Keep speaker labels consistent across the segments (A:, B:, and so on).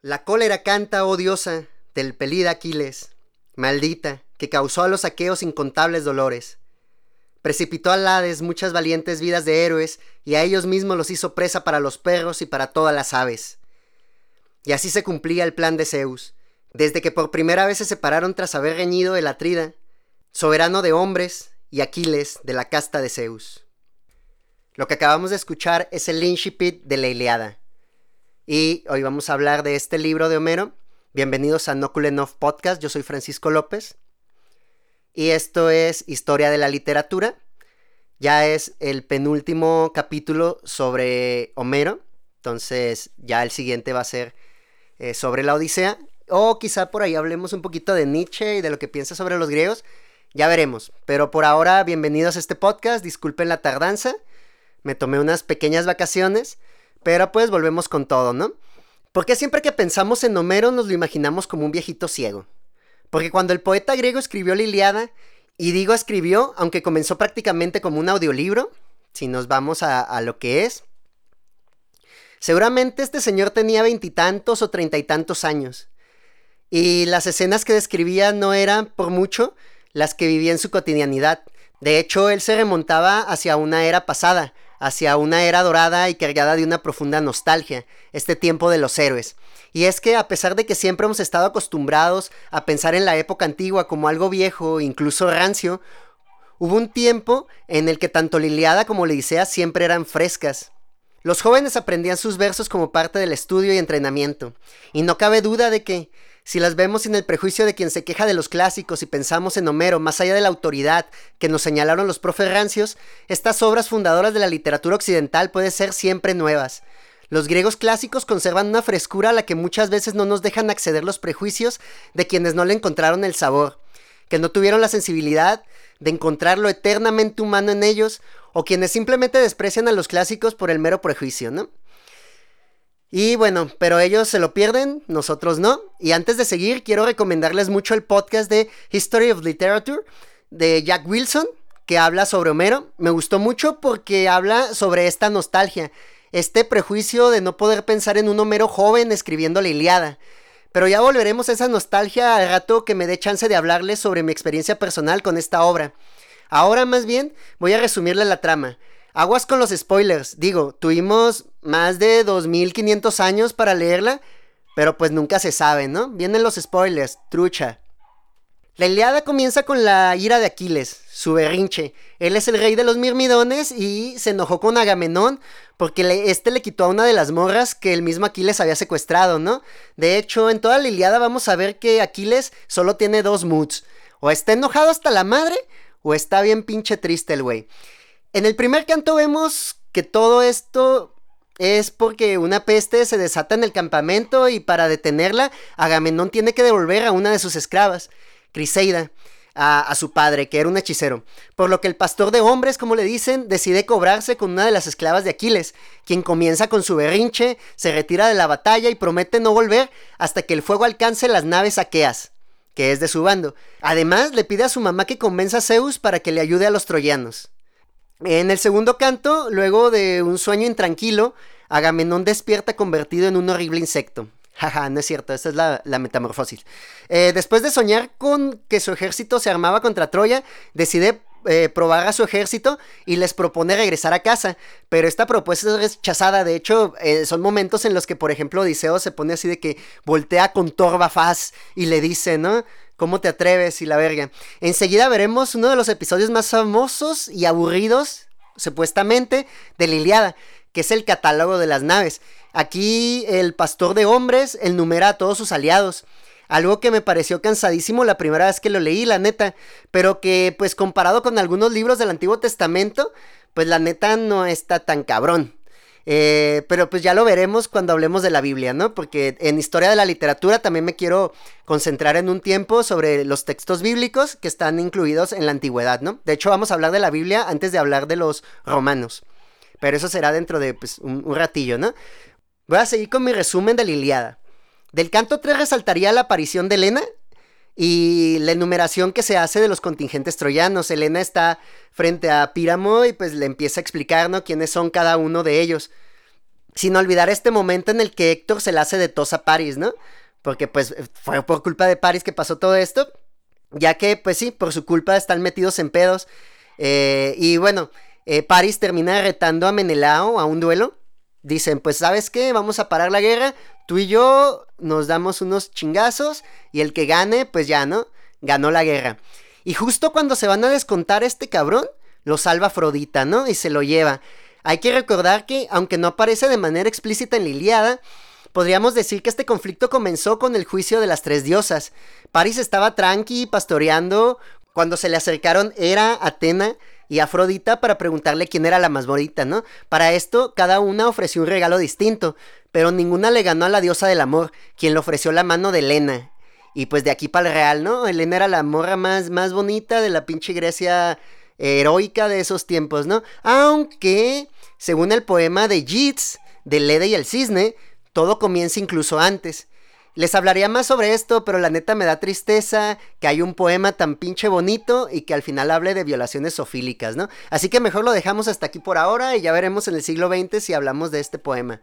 A: La cólera canta, oh diosa, del pelida Aquiles, maldita, que causó a los aqueos incontables dolores. Precipitó al Hades muchas valientes vidas de héroes, y a ellos mismos los hizo presa para los perros y para todas las aves. Y así se cumplía el plan de Zeus, desde que por primera vez se separaron tras haber reñido el Atrida, soberano de hombres, y Aquiles de la casta de Zeus. Lo que acabamos de escuchar es el Incipit de la Iliada. Y hoy vamos a hablar de este libro de Homero. Bienvenidos a Nokulenov Podcast, yo soy Francisco López. Y esto es Historia de la Literatura. Ya es el penúltimo capítulo sobre Homero. Entonces ya el siguiente va a ser eh, sobre la Odisea. O quizá por ahí hablemos un poquito de Nietzsche y de lo que piensa sobre los griegos. Ya veremos. Pero por ahora, bienvenidos a este podcast. Disculpen la tardanza. Me tomé unas pequeñas vacaciones. Pero pues volvemos con todo, ¿no? Porque siempre que pensamos en Homero nos lo imaginamos como un viejito ciego. Porque cuando el poeta griego escribió la Iliada, y digo escribió, aunque comenzó prácticamente como un audiolibro, si nos vamos a, a lo que es, seguramente este señor tenía veintitantos o treinta y tantos años. Y las escenas que describía no eran, por mucho, las que vivía en su cotidianidad. De hecho, él se remontaba hacia una era pasada, hacia una era dorada y cargada de una profunda nostalgia, este tiempo de los héroes. Y es que a pesar de que siempre hemos estado acostumbrados a pensar en la época antigua como algo viejo, incluso rancio, hubo un tiempo en el que tanto Liliada como Odisea siempre eran frescas. Los jóvenes aprendían sus versos como parte del estudio y entrenamiento, y no cabe duda de que, si las vemos sin el prejuicio de quien se queja de los clásicos y pensamos en Homero más allá de la autoridad que nos señalaron los profes rancios, estas obras fundadoras de la literatura occidental pueden ser siempre nuevas. Los griegos clásicos conservan una frescura a la que muchas veces no nos dejan acceder los prejuicios de quienes no le encontraron el sabor, que no tuvieron la sensibilidad de encontrar lo eternamente humano en ellos, o quienes simplemente desprecian a los clásicos por el mero prejuicio, ¿no? Y bueno, pero ellos se lo pierden, nosotros no. Y antes de seguir, quiero recomendarles mucho el podcast de History of Literature de Jack Wilson, que habla sobre Homero. Me gustó mucho porque habla sobre esta nostalgia, este prejuicio de no poder pensar en un Homero joven escribiendo la Iliada. Pero ya volveremos a esa nostalgia al rato que me dé chance de hablarles sobre mi experiencia personal con esta obra. Ahora más bien voy a resumirle la trama. Aguas con los spoilers. Digo, tuvimos más de 2500 años para leerla, pero pues nunca se sabe, ¿no? Vienen los spoilers, trucha. La Iliada comienza con la ira de Aquiles, su berrinche. Él es el rey de los mirmidones y se enojó con Agamenón porque este le quitó a una de las morras que el mismo Aquiles había secuestrado, ¿no? De hecho, en toda la Iliada vamos a ver que Aquiles solo tiene dos moods. O está enojado hasta la madre, o está bien pinche triste el güey. En el primer canto vemos que todo esto es porque una peste se desata en el campamento y para detenerla, Agamenón tiene que devolver a una de sus esclavas, Criseida, a, a, su padre, que era un hechicero. Por lo que el pastor de hombres, como le dicen, decide cobrarse con una de las esclavas de Aquiles, quien comienza con su berrinche, se retira de la batalla y promete no volver hasta que el fuego alcance las naves aqueas, que es de su bando. Además, le pide a su mamá que convenza a Zeus para que le ayude a los troyanos. En el segundo canto, luego de un sueño intranquilo, Agamenón despierta convertido en un horrible insecto. Jaja, no es cierto, esta es la, metamorfosis. Eh, después de soñar con que su ejército se armaba contra Troya, decide eh, probar a su ejército y les propone regresar a casa. Pero esta propuesta es rechazada. De hecho, eh, son momentos en los que, por ejemplo, Odiseo se pone así de que voltea con Torba Faz y le dice, ¿no? ¿Cómo te atreves? Y la verga. Enseguida veremos uno de los episodios más famosos y aburridos, supuestamente, de Liliada, que es el catálogo de las naves. Aquí el pastor de hombres enumera a todos sus aliados. Algo que me pareció cansadísimo la primera vez que lo leí, la neta. Pero que, pues comparado con algunos libros del Antiguo Testamento, pues la neta no está tan cabrón. Eh, pero pues ya lo veremos cuando hablemos de la Biblia, ¿no? Porque en historia de la literatura también me quiero concentrar en un tiempo sobre los textos bíblicos que están incluidos en la antigüedad, ¿no? De hecho, vamos a hablar de la Biblia antes de hablar de los romanos. Pero eso será dentro de pues, un, un ratillo, ¿no? Voy a seguir con mi resumen de la Iliada. Del canto 3 resaltaría la aparición de Helena y la enumeración que se hace de los contingentes troyanos. Helena está frente a Píramo y pues le empieza a explicar, ¿no? Quiénes son cada uno de ellos. Sin olvidar este momento en el que Héctor se le hace de tos a Paris, ¿no? Porque pues fue por culpa de Paris que pasó todo esto. Ya que, pues sí, por su culpa están metidos en pedos. Eh, y bueno, eh, Paris termina retando a Menelao a un duelo. Dicen, pues sabes qué, vamos a parar la guerra. Tú y yo nos damos unos chingazos. Y el que gane, pues ya, ¿no? Ganó la guerra. Y justo cuando se van a descontar este cabrón, lo salva Afrodita, ¿no? Y se lo lleva. Hay que recordar que, aunque no aparece de manera explícita en la Iliada, podríamos decir que este conflicto comenzó con el juicio de las tres diosas. Paris estaba tranqui, pastoreando, cuando se le acercaron Hera, Atena y Afrodita para preguntarle quién era la más bonita, ¿no? Para esto, cada una ofreció un regalo distinto, pero ninguna le ganó a la diosa del amor, quien le ofreció la mano de Helena. Y pues de aquí para el real, ¿no? Helena era la morra más, más bonita de la pinche Grecia heroica de esos tiempos, ¿no? Aunque, según el poema de Yeats, de Leda y el Cisne, todo comienza incluso antes. Les hablaría más sobre esto, pero la neta me da tristeza que hay un poema tan pinche bonito y que al final hable de violaciones sofílicas, ¿no? Así que mejor lo dejamos hasta aquí por ahora y ya veremos en el siglo XX si hablamos de este poema.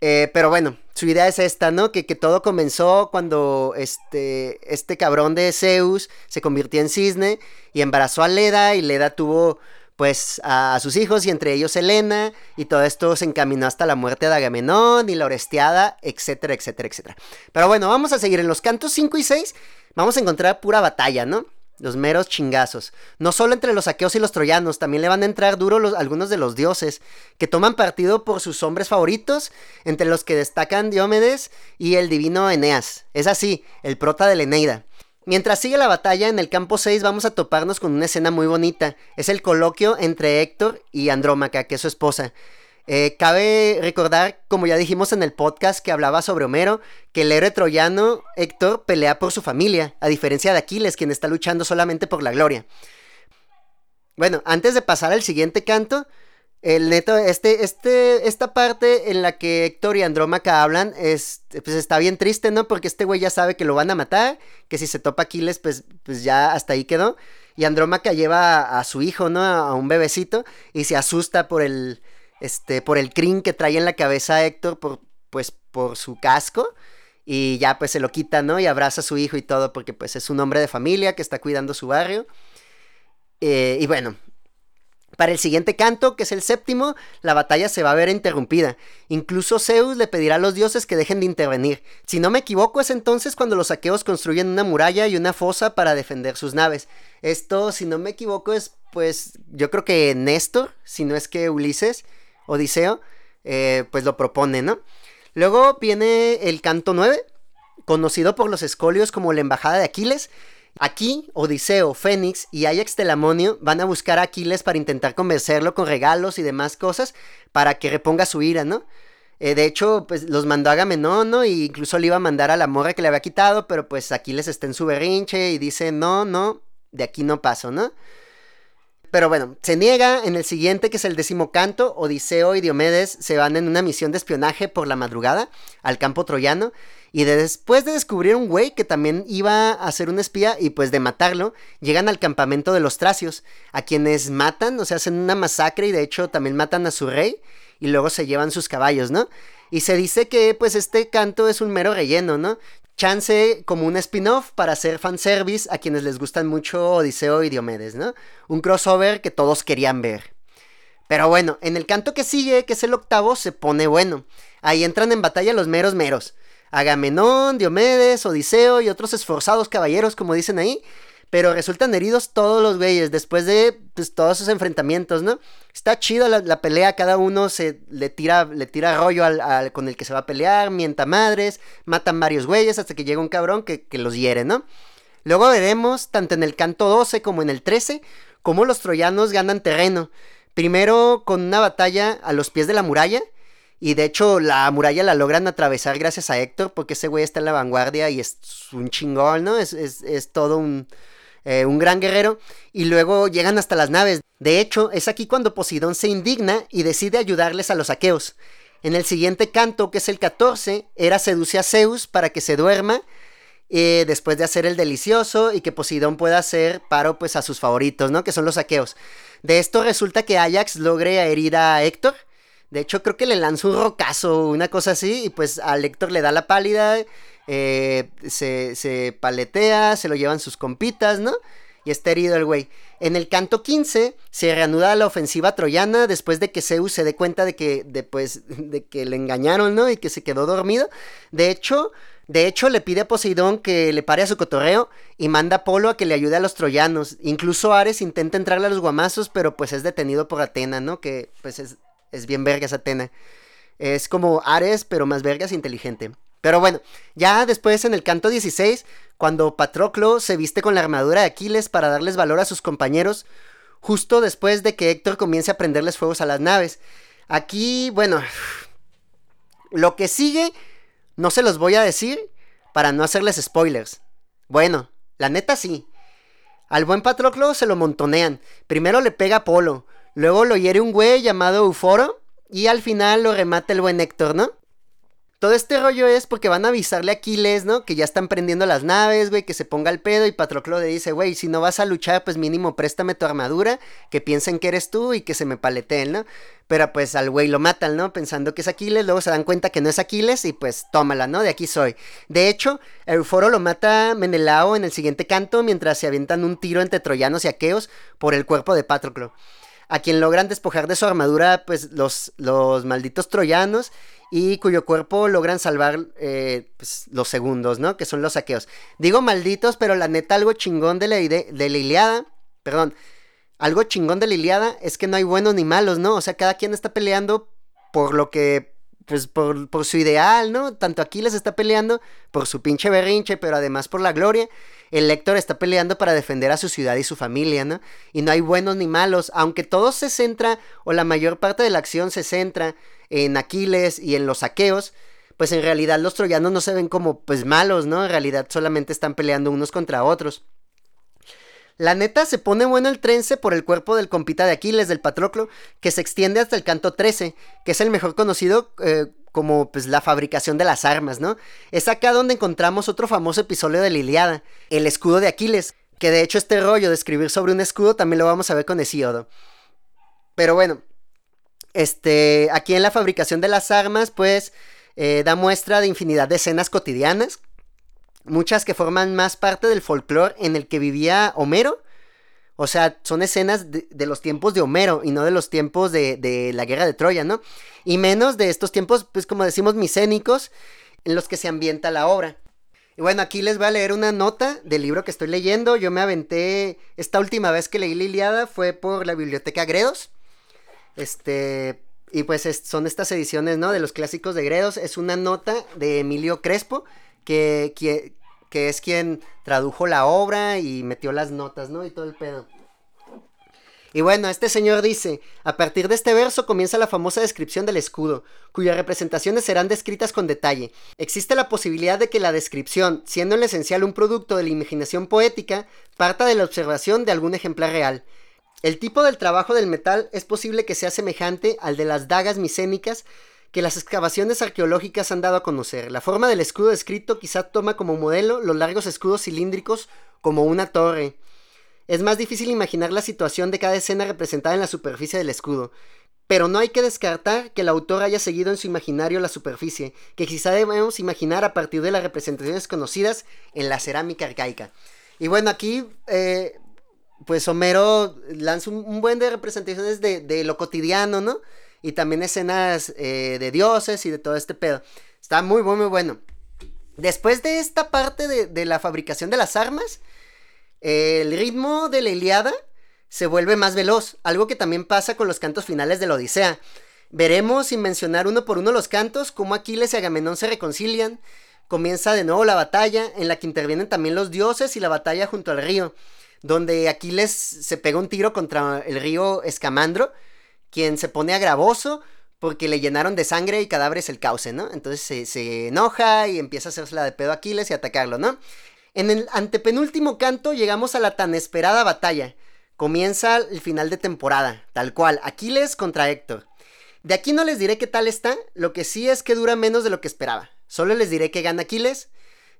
A: Eh, pero bueno, su idea es esta, ¿no? Que, que, todo comenzó cuando este, este cabrón de Zeus se convirtió en cisne y embarazó a Leda y Leda tuvo pues a, sus hijos y entre ellos Helena y todo esto se encaminó hasta la muerte de Agamenón y la Orestiada, etcétera, etcétera, etcétera. Pero bueno, vamos a seguir en los cantos 5 y 6, vamos a encontrar pura batalla, ¿no? Los meros chingazos. No solo entre los aqueos y los troyanos, también le van a entrar duro los, algunos de los dioses, que toman partido por sus hombres favoritos, entre los que destacan Diomedes y el divino Eneas. Es así, el prota de la Eneida. Mientras sigue la batalla, en el campo 6 vamos a toparnos con una escena muy bonita. Es el coloquio entre Héctor y Andrómaca, que es su esposa. Eh, cabe recordar, como ya dijimos en el podcast que hablaba sobre Homero, que el héroe troyano Héctor pelea por su familia, a diferencia de Aquiles, quien está luchando solamente por la gloria. Bueno, antes de pasar al siguiente canto, el neto, este, este, esta parte en la que Héctor y Andrómaca hablan, es, pues está bien triste, ¿no? Porque este güey ya sabe que lo van a matar, que si se topa Aquiles, pues, pues ya hasta ahí quedó. Y Andrómaca lleva a, su hijo, ¿no? A, un bebecito y se asusta por el, este, por el crin que trae en la cabeza Héctor, por, pues, por su casco. Y ya pues se lo quita, ¿no? Y abraza a su hijo y todo, porque pues es un hombre de familia que está cuidando su barrio. Eh, y bueno, para el siguiente canto, que es el séptimo, la batalla se va a ver interrumpida. Incluso Zeus le pedirá a los dioses que dejen de intervenir. Si no me equivoco, es entonces cuando los aqueos construyen una muralla y una fosa para defender sus naves. Esto, si no me equivoco, es pues yo creo que Néstor, si no es que Ulises, Odiseo, eh, pues lo propone, ¿no? Luego viene el canto 9, conocido por los escolios como la embajada de Aquiles, Aquí, Odiseo, Fénix y Ajax Telamonio van a buscar a Aquiles para intentar convencerlo con regalos y demás cosas para que reponga su ira, ¿no? Eh, de hecho, pues los mandó a Agamenón, ¿no? Y incluso le iba a mandar a la morra que le había quitado, pero pues Aquiles está en su berrinche y dice, no, no, de aquí no paso, ¿no? Pero bueno, se niega en el siguiente, que es el décimo canto, Odiseo y Diomedes se van en una misión de espionaje por la madrugada al campo troyano y después de descubrir un güey que también iba a ser un espía y pues de matarlo, llegan al campamento de los tracios, a quienes matan, o sea, hacen una masacre y de hecho también matan a su rey y luego se llevan sus caballos, ¿no? Y se dice que pues este canto es un mero relleno, ¿no? Chance como un spin-off para hacer fanservice a quienes les gustan mucho Odiseo y Diomedes, ¿no? Un crossover que todos querían ver. Pero bueno, en el canto que sigue, que es el octavo, se pone bueno. Ahí entran en batalla los meros meros. Agamenón, Diomedes, Odiseo y otros esforzados caballeros, como dicen ahí. Pero resultan heridos todos los güeyes después de pues, todos esos enfrentamientos, ¿no? Está chido la, pelea, cada uno se le tira, le tira rollo al, con el que se va a pelear, mienta madres, matan varios güeyes hasta que llega un cabrón que, que los hiere, ¿no? Luego veremos, tanto en el canto 12 como en el 13, cómo los troyanos ganan terreno. Primero con una batalla a los pies de la muralla, y de hecho, la muralla la logran atravesar gracias a Héctor, porque ese güey está en la vanguardia y es un chingón, ¿no? Es, todo un, eh, un gran guerrero. Y luego llegan hasta las naves. De hecho, es aquí cuando Poseidón se indigna y decide ayudarles a los aqueos. En el siguiente canto, que es el 14, Hera seduce a Zeus para que se duerma. Eh, después de hacer el delicioso y que Poseidón pueda hacer paro pues a sus favoritos, ¿no? Que son los aqueos. De esto resulta que Ajax logre herir a Héctor De hecho, creo que le lanza un rocazo, una cosa así, y pues a Héctor le da la pálida, eh, se, se paletea, se lo llevan sus compitas, ¿no? Y está herido el güey. En el canto 15 se reanuda la ofensiva troyana después de que Zeus se dé cuenta de que, de, pues, de que le engañaron, ¿no? Y que se quedó dormido. De hecho, de hecho, le pide a Poseidón que le pare a su cotorreo y manda a Apolo a que le ayude a los troyanos. Incluso Ares intenta entrarle a los guamazos, pero pues es detenido por Atena, ¿no? Que pues es, es bien vergas Atena. Es como Ares, pero más vergas inteligente. Pero bueno, ya después en el canto 16, cuando Patroclo se viste con la armadura de Aquiles para darles valor a sus compañeros, justo después de que Héctor comience a prenderles fuegos a las naves. Aquí, bueno, lo que sigue no se los voy a decir para no hacerles spoilers. Bueno, la neta sí. Al buen Patroclo se lo montonean. Primero le pega a Polo, luego lo hiere un güey llamado Euforo y al final lo remata el buen Héctor, ¿no? Todo este rollo es porque van a avisarle a Aquiles, ¿no? Que ya están prendiendo las naves, güey, que se ponga el pedo. Y Patroclo le dice, güey, si no vas a luchar, pues mínimo préstame tu armadura, que piensen que eres tú y que se me paleteen, ¿no? Pero pues al güey lo matan, ¿no? Pensando que es Aquiles, luego se dan cuenta que no es Aquiles y pues tómala, ¿no? De aquí soy. De hecho, Euforo lo mata Menelao en el siguiente canto mientras se avientan un tiro entre troyanos y aqueos por el cuerpo de Patroclo. A quien logran despojar de su armadura, pues los, los malditos troyanos y cuyo cuerpo logran salvar eh, pues, los segundos, ¿no? Que son los saqueos. Digo malditos, pero la neta algo chingón de la, de la Iliada, perdón, algo chingón de la Iliada es que no hay buenos ni malos, ¿no? O sea, cada quien está peleando por lo que, pues por, su ideal, ¿no? Tanto Aquiles está peleando por su pinche berrinche, pero además por la gloria. El Héctor está peleando para defender a su ciudad y su familia, ¿no? Y no hay buenos ni malos, aunque todo se centra, o la mayor parte de la acción se centra en Aquiles y en los saqueos, pues en realidad los troyanos no se ven como pues malos, ¿no? En realidad solamente están peleando unos contra otros. La neta se pone bueno el trence por el cuerpo del compita de Aquiles, del Patroclo, que se extiende hasta el canto 13, que es el mejor conocido eh, como pues la fabricación de las armas, ¿no? Es acá donde encontramos otro famoso episodio de la Iliada, el escudo de Aquiles, que de hecho este rollo de escribir sobre un escudo también lo vamos a ver con Hesíodo. Pero bueno, este, aquí en la fabricación de las armas, pues, eh, da muestra de infinidad de escenas cotidianas, muchas que forman más parte del folclore en el que vivía Homero. O sea, son escenas de, los tiempos de Homero y no de los tiempos de, la guerra de Troya, ¿no? Y menos de estos tiempos, pues como decimos, micénicos, en los que se ambienta la obra. Y bueno, aquí les voy a leer una nota del libro que estoy leyendo. Yo me aventé, esta última vez que leí Liliada fue por la biblioteca Gredos. Este, y pues son estas ediciones, ¿no? De los clásicos de Gredos. Es una nota de Emilio Crespo, que, es quien tradujo la obra y metió las notas, ¿no? Y todo el pedo. Y bueno, este señor dice, a partir de este verso comienza la famosa descripción del escudo, cuyas representaciones serán descritas con detalle. Existe la posibilidad de que la descripción, siendo en lo esencial un producto de la imaginación poética, parta de la observación de algún ejemplar real. El tipo del trabajo del metal es posible que sea semejante al de las dagas micénicas que las excavaciones arqueológicas han dado a conocer. La forma del escudo descrito quizá toma como modelo los largos escudos cilíndricos como una torre. Es más difícil imaginar la situación de cada escena representada en la superficie del escudo, pero no hay que descartar que el autor haya seguido en su imaginario la superficie, que quizá debemos imaginar a partir de las representaciones conocidas en la cerámica arcaica. Y bueno, aquí eh, pues Homero lanza un, buen de representaciones de, lo cotidiano, ¿no? Y también escenas eh, de dioses y de todo este pedo. Está muy, muy, muy bueno. Después de esta parte de, la fabricación de las armas, el ritmo de la Iliada se vuelve más veloz, algo que también pasa con los cantos finales de la Odisea. Veremos, sin mencionar uno por uno los cantos, cómo Aquiles y Agamenón se reconcilian. Comienza de nuevo la batalla, en la que intervienen también los dioses y la batalla junto al río donde Aquiles se pega un tiro contra el río Escamandro, quien se pone agravoso porque le llenaron de sangre y cadáveres el cauce, ¿no? Entonces se, enoja y empieza a hacerse la de pedo a Aquiles y atacarlo, ¿no? En el antepenúltimo canto llegamos a la tan esperada batalla. Comienza el final de temporada, tal cual, Aquiles contra Héctor. De aquí no les diré qué tal está, lo que sí es que dura menos de lo que esperaba. Solo les diré que gana Aquiles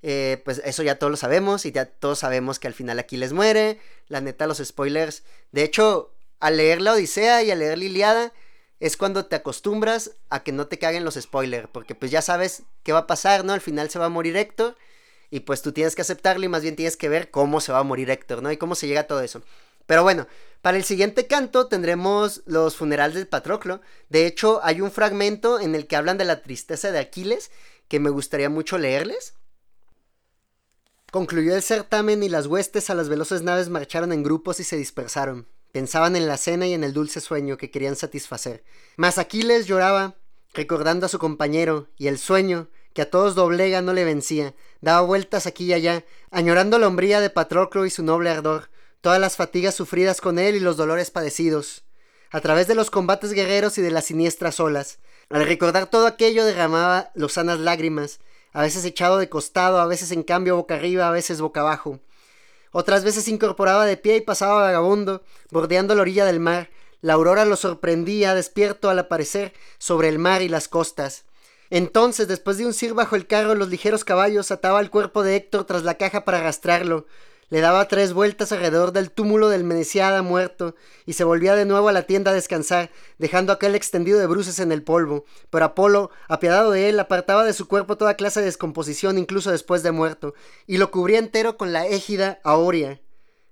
A: eh, pues eso ya todos lo sabemos y ya todos sabemos que al final Aquiles muere. La neta, los spoilers. De hecho, al leer la Odisea y al leer la Iliada, es cuando te acostumbras a que no te caguen los spoilers, porque pues ya sabes qué va a pasar, ¿no? Al final se va a morir Héctor y pues tú tienes que aceptarlo y más bien tienes que ver cómo se va a morir Héctor, ¿no? Y cómo se llega a todo eso. Pero bueno, para el siguiente canto tendremos los funerales del Patroclo. De hecho, hay un fragmento en el que hablan de la tristeza de Aquiles que me gustaría mucho leerles. Concluyó el certamen y las huestes a las veloces naves marcharon en grupos y se dispersaron. Pensaban en la cena y en el dulce sueño que querían satisfacer. Mas Aquiles lloraba, recordando a su compañero, y el sueño, que a todos doblega, no le vencía, daba vueltas aquí y allá, añorando la hombría de Patroclo y su noble ardor, todas las fatigas sufridas con él y los dolores padecidos. A través de los combates guerreros y de las siniestras olas, al recordar todo aquello derramaba lozanas lágrimas, a veces echado de costado, a veces en cambio boca arriba, a veces boca abajo. Otras veces se incorporaba de pie y pasaba vagabundo, bordeando la orilla del mar. La aurora lo sorprendía, despierto al aparecer sobre el mar y las costas. Entonces, después de un cir bajo el carro, los ligeros caballos ataba el cuerpo de Héctor tras la caja para arrastrarlo le daba tres vueltas alrededor del túmulo del Meneciada muerto y se volvía de nuevo a la tienda a descansar, dejando aquel extendido de bruces en el polvo. Pero Apolo, apiadado de él, apartaba de su cuerpo toda clase de descomposición incluso después de muerto, y lo cubría entero con la égida Aoria,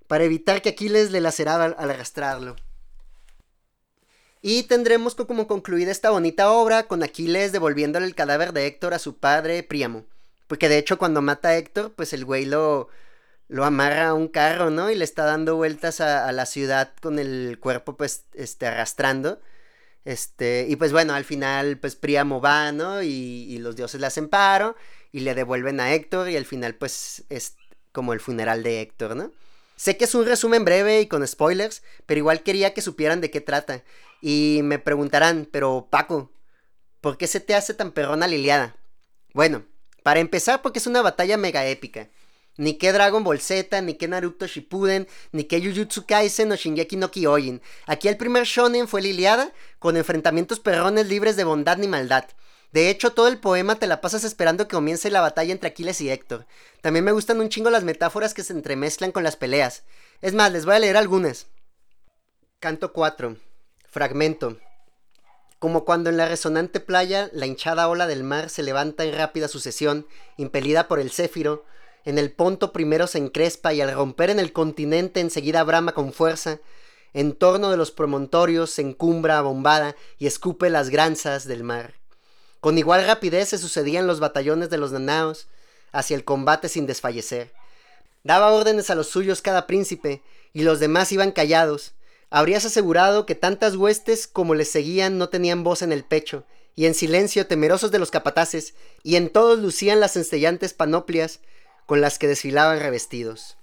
A: para evitar que Aquiles le lacerara al arrastrarlo. Y tendremos como concluida esta bonita obra con Aquiles devolviéndole el cadáver de Héctor a su padre Príamo. Porque de hecho cuando mata a Héctor, pues el güey lo, lo amarra a un carro, ¿no? Y le está dando vueltas a, la ciudad con el cuerpo, pues, este, arrastrando. Este, y pues bueno, al final, pues Príamo va, ¿no? Y, los dioses le hacen paro y le devuelven a Héctor y al final, pues, es como el funeral de Héctor, ¿no? Sé que es un resumen breve y con spoilers, pero igual quería que supieran de qué trata. Y me preguntarán, pero Paco, ¿por qué se te hace tan perrona Liliada? Bueno, para empezar, porque es una batalla mega épica. Ni que Dragon Ball Z, ni que Naruto Shippuden, ni que Jujutsu Kaisen o Shingeki no Kyojin. Aquí el primer shonen fue Liliada, con enfrentamientos perrones libres de bondad ni maldad. De hecho, todo el poema te la pasas esperando que comience la batalla entre Aquiles y Héctor. También me gustan un chingo las metáforas que se entremezclan con las peleas. Es más, les voy a leer algunas. Canto 4. Fragmento. Como cuando en la resonante playa la hinchada ola del mar se levanta en rápida sucesión, impelida por el céfiro, en el Ponto primero se encrespa y al romper en el continente enseguida brama con fuerza. En torno de los promontorios se encumbra bombada y escupe las granzas del mar. Con igual rapidez se sucedían los batallones de los nanaos hacia el combate sin desfallecer. Daba órdenes a los suyos cada príncipe, y los demás iban callados. Habrías asegurado que tantas huestes como les seguían no tenían voz en el pecho, y en silencio temerosos de los capataces, y en todos lucían las enstellantes panoplias, con las que desfilaban revestidos.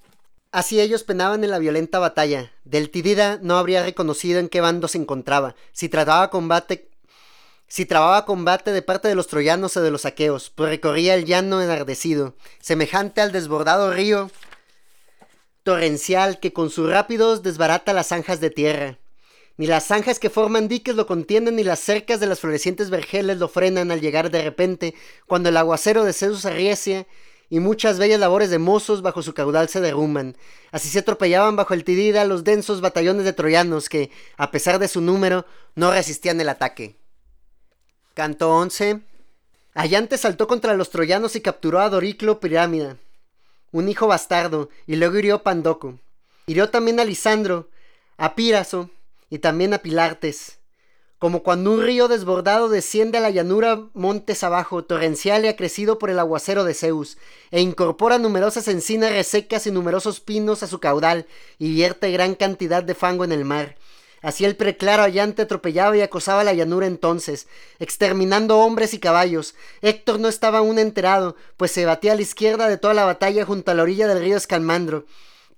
A: Así ellos penaban en la violenta batalla. Del Tidida no habría reconocido en qué bando se encontraba, si trataba combate si trababa combate de parte de los troyanos o de los aqueos, pues recorría el llano enardecido, semejante al desbordado río torrencial que con sus rápidos desbarata las zanjas de tierra. Ni las zanjas que forman diques lo contienden, ni las cercas de las florecientes vergeles lo frenan al llegar de repente, cuando el aguacero de Zeus arriecia y muchas bellas labores de mozos bajo su caudal se derrumban. Así se atropellaban bajo el Tidida los densos batallones de troyanos que, a pesar de su número, no resistían el ataque. Canto 11. Allante saltó contra los troyanos y capturó a Doriclo Pirámida, un hijo bastardo, y luego hirió a Pandoco. Hirió también a Lisandro, a Píraso y también a Pilartes como cuando un río desbordado desciende a la llanura montes abajo, torrencial y acrecido por el aguacero de Zeus, e incorpora numerosas encinas resecas y numerosos pinos a su caudal, y vierte gran cantidad de fango en el mar. Así el preclaro allante atropellaba y acosaba la llanura entonces, exterminando hombres y caballos. Héctor no estaba aún enterado, pues se batía a la izquierda de toda la batalla junto a la orilla del río Escalmandro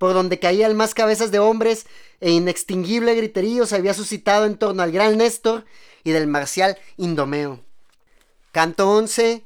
A: por donde caían más cabezas de hombres e inextinguible griterío se había suscitado en torno al gran Néstor y del marcial Indomeo. Canto 11.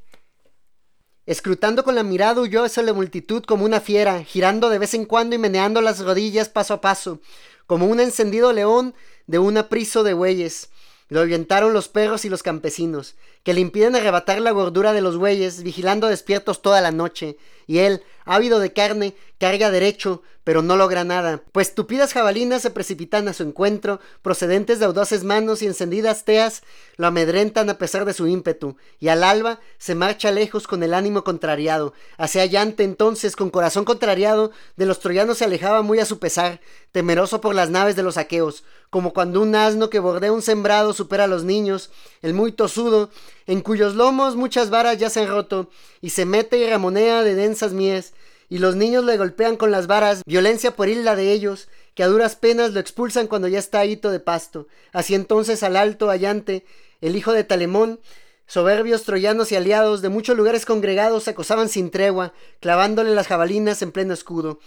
A: Escrutando con la mirada huyó hacia la multitud como una fiera, girando de vez en cuando y meneando las rodillas paso a paso, como un encendido león de un apriso de bueyes. Lo ahuyentaron los perros y los campesinos, que le impiden arrebatar la gordura de los bueyes, vigilando despiertos toda la noche, y él, ávido de carne, carga derecho, pero no logra nada, pues tupidas jabalinas se precipitan a su encuentro, procedentes de audaces manos y encendidas teas lo amedrentan a pesar de su ímpetu, y al alba se marcha lejos con el ánimo contrariado. Hacia allante entonces, con corazón contrariado, de los troyanos se alejaba muy a su pesar, temeroso por las naves de los aqueos, como cuando un asno que bordea un sembrado supera a los niños, el muy tosudo, en cuyos lomos muchas varas ya se han roto, y se mete y ramonea de densas mies, y los niños le golpean con las varas, violencia pueril la de ellos, que a duras penas lo expulsan cuando ya está hito de pasto. Así entonces al alto Allante, el hijo de Talemón, soberbios troyanos y aliados de muchos lugares congregados acosaban sin tregua, clavándole las jabalinas en pleno escudo.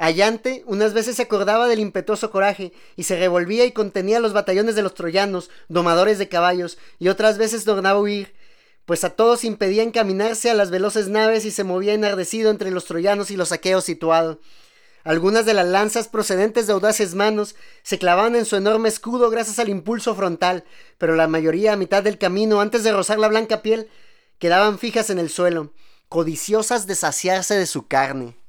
A: Allante unas veces se acordaba del impetuoso coraje y se revolvía y contenía los batallones de los troyanos, domadores de caballos, y otras veces tornaba huir, pues a todos impedía encaminarse a las veloces naves y se movía enardecido entre los troyanos y los aqueos situados. Algunas de las lanzas procedentes de audaces manos se clavaban en su enorme escudo gracias al impulso frontal, pero la mayoría a mitad del camino, antes de rozar la blanca piel, quedaban fijas en el suelo, codiciosas de saciarse de su carne.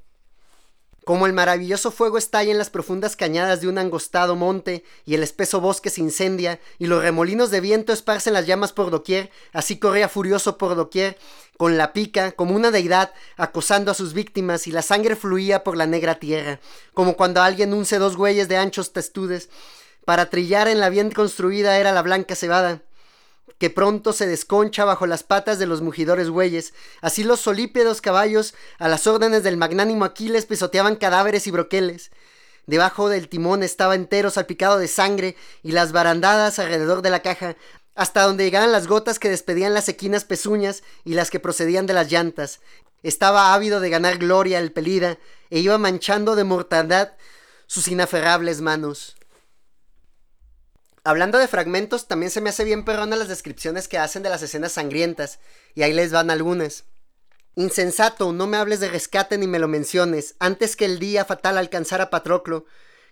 A: Como el maravilloso fuego estalla en las profundas cañadas de un angostado monte y el espeso bosque se incendia y los remolinos de viento esparcen las llamas por doquier, así corría furioso por doquier, con la pica, como una deidad, acosando a sus víctimas y la sangre fluía por la negra tierra, como cuando alguien unce dos güeyes de anchos testudes. Para trillar en la bien construida era la blanca cebada que pronto se desconcha bajo las patas de los mugidores bueyes. Así los solípedos caballos, a las órdenes del magnánimo Aquiles, pisoteaban cadáveres y broqueles. Debajo del timón estaba entero salpicado de sangre y las barandadas alrededor de la caja, hasta donde llegaban las gotas que despedían las equinas pezuñas y las que procedían de las llantas. Estaba ávido de ganar gloria el pelida, e iba manchando de mortandad sus inaferrables manos. Hablando de fragmentos, también se me hace bien perrona las descripciones que hacen de las escenas sangrientas, y ahí les van algunas. Insensato, no me hables de rescate ni me lo menciones, antes que el día fatal alcanzara Patroclo.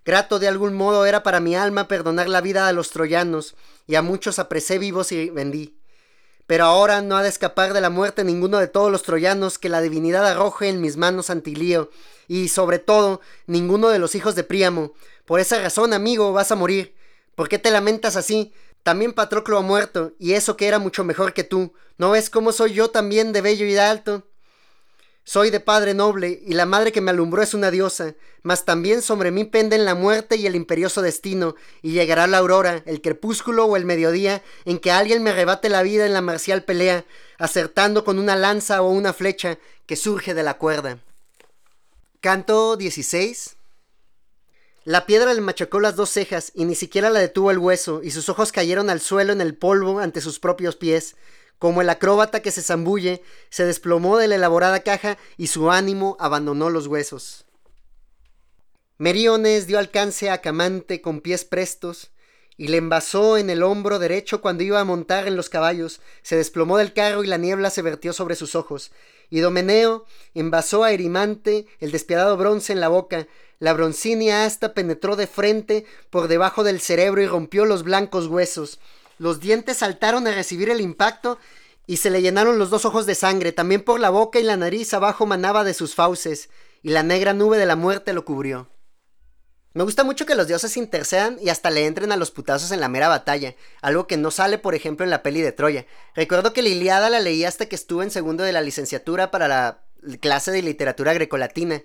A: Grato de algún modo era para mi alma perdonar la vida a los troyanos, y a muchos apresé vivos y vendí. Pero ahora no ha de escapar de la muerte ninguno de todos los troyanos que la divinidad arroje en mis manos Antilío, y sobre todo ninguno de los hijos de Príamo. Por esa razón, amigo, vas a morir. ¿Por qué te lamentas así? También Patroclo ha muerto, y eso que era mucho mejor que tú. ¿No ves cómo soy yo también de bello y de alto? Soy de padre noble, y la madre que me alumbró es una diosa, mas también sobre mí penden la muerte y el imperioso destino, y llegará la aurora, el crepúsculo o el mediodía, en que alguien me arrebate la vida en la marcial pelea, acertando con una lanza o una flecha que surge de la cuerda. Canto 16 la piedra le machacó las dos cejas y ni siquiera la detuvo el hueso, y sus ojos cayeron al suelo en el polvo ante sus propios pies. Como el acróbata que se zambulle, se desplomó de la elaborada caja y su ánimo abandonó los huesos. Meriones dio alcance a Camante con pies prestos y le envasó en el hombro derecho cuando iba a montar en los caballos. Se desplomó del carro y la niebla se vertió sobre sus ojos. Y Domeneo envasó a Erimante el despiadado bronce en la boca, la broncínea asta penetró de frente por debajo del cerebro y rompió los blancos huesos. Los dientes saltaron a recibir el impacto y se le llenaron los dos ojos de sangre. También por la boca y la nariz abajo manaba de sus fauces, y la negra nube de la muerte lo cubrió. Me gusta mucho que los dioses intercedan y hasta le entren a los putazos en la mera batalla, algo que no sale, por ejemplo, en la peli de Troya. Recuerdo que la Iliada la leí hasta que estuve en segundo de la licenciatura para la clase de literatura grecolatina.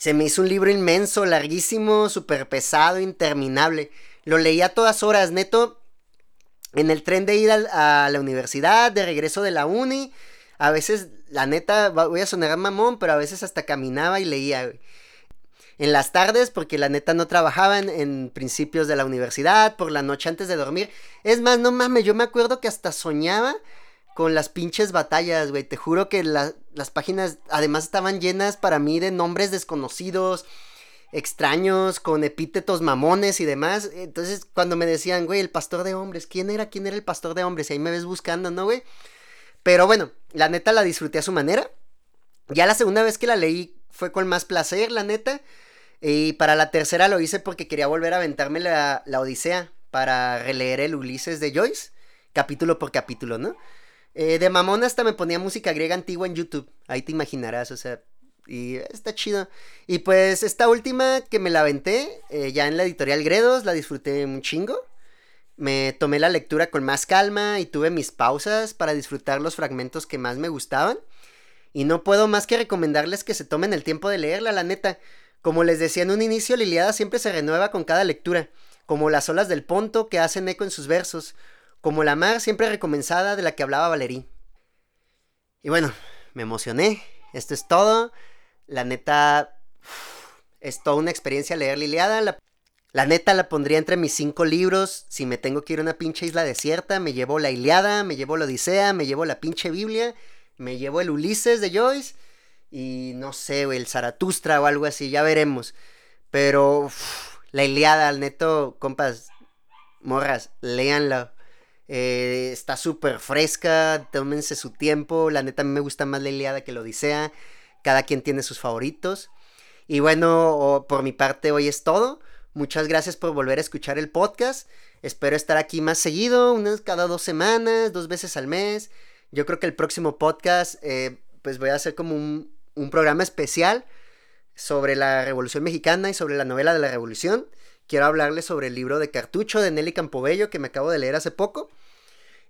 A: Se me hizo un libro inmenso, larguísimo, súper pesado, interminable. Lo leí a todas horas, neto. En el tren de ida a la universidad, de regreso de la uni. A veces, la neta, voy a sonar mamón, pero a veces hasta caminaba y leía. En las tardes, porque la neta no trabajaba en, en, principios de la universidad, por la noche antes de dormir. Es más, no mames, yo me acuerdo que hasta soñaba con las pinches batallas, güey. Te juro que las páginas además estaban llenas para mí de nombres desconocidos, extraños, con epítetos mamones y demás. Entonces, cuando me decían, güey, el pastor de hombres, ¿quién era? ¿Quién era el pastor de hombres? Y ahí me ves buscando, ¿no, güey? Pero bueno, la neta la disfruté a su manera. Ya la segunda vez que la leí fue con más placer, la neta. Y para la tercera lo hice porque quería volver a aventarme la, la Odisea para releer el Ulises de Joyce, capítulo por capítulo, ¿no? Eh, de mamón hasta me ponía música griega antigua en YouTube. Ahí te imaginarás, o sea, Y está chido. Y pues esta última que me la aventé, eh, ya en la editorial Gredos, la disfruté un chingo. Me tomé la lectura con más calma y tuve mis pausas para disfrutar los fragmentos que más me gustaban. Y no puedo más que recomendarles que se tomen el tiempo de leerla, la neta. Como les decía en un inicio, Liliada siempre se renueva con cada lectura, como las olas del Ponto que hacen eco en sus versos, como la mar siempre recomenzada de la que hablaba Valerí. Y bueno, me emocioné, esto es todo. La neta, es toda una experiencia leer Liliada. La la neta la pondría entre mis cinco libros. Si me tengo que ir a una pinche isla desierta, me llevo la Iliada, me llevo la Odisea, me llevo la pinche Biblia, me llevo el Ulises de Joyce y no sé, el Zaratustra o algo así, ya veremos. Pero la Iliada, al neto, compas, morras, léanla. Eh, está súper fresca, tómense su tiempo. La neta a mí me gusta más la Iliada que la Odisea. Cada quien tiene sus favoritos. Y bueno, por mi parte hoy es todo. Muchas gracias por volver a escuchar el podcast. Espero estar aquí más seguido, unas cada dos semanas, dos veces al mes. Yo creo que el próximo podcast, eh, pues voy a hacer como un, un programa especial sobre la Revolución Mexicana y sobre la novela de la Revolución. Quiero hablarles sobre el libro de Cartucho de Nelly Campobello que me acabo de leer hace poco.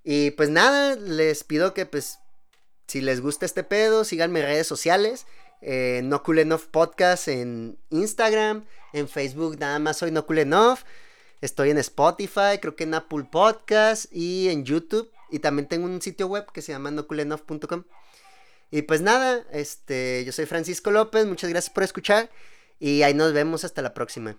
A: Y pues nada, les pido que pues si les gusta este pedo, síganme en redes sociales. Eh, no Podcast en Instagram, en Facebook nada más soy No Cool. Estoy en Spotify, creo que en Apple Podcast y en YouTube. Y también tengo un sitio web que se llama nocoolenough.com. Y pues nada, este, yo soy Francisco López, muchas gracias por escuchar y ahí nos vemos hasta la próxima.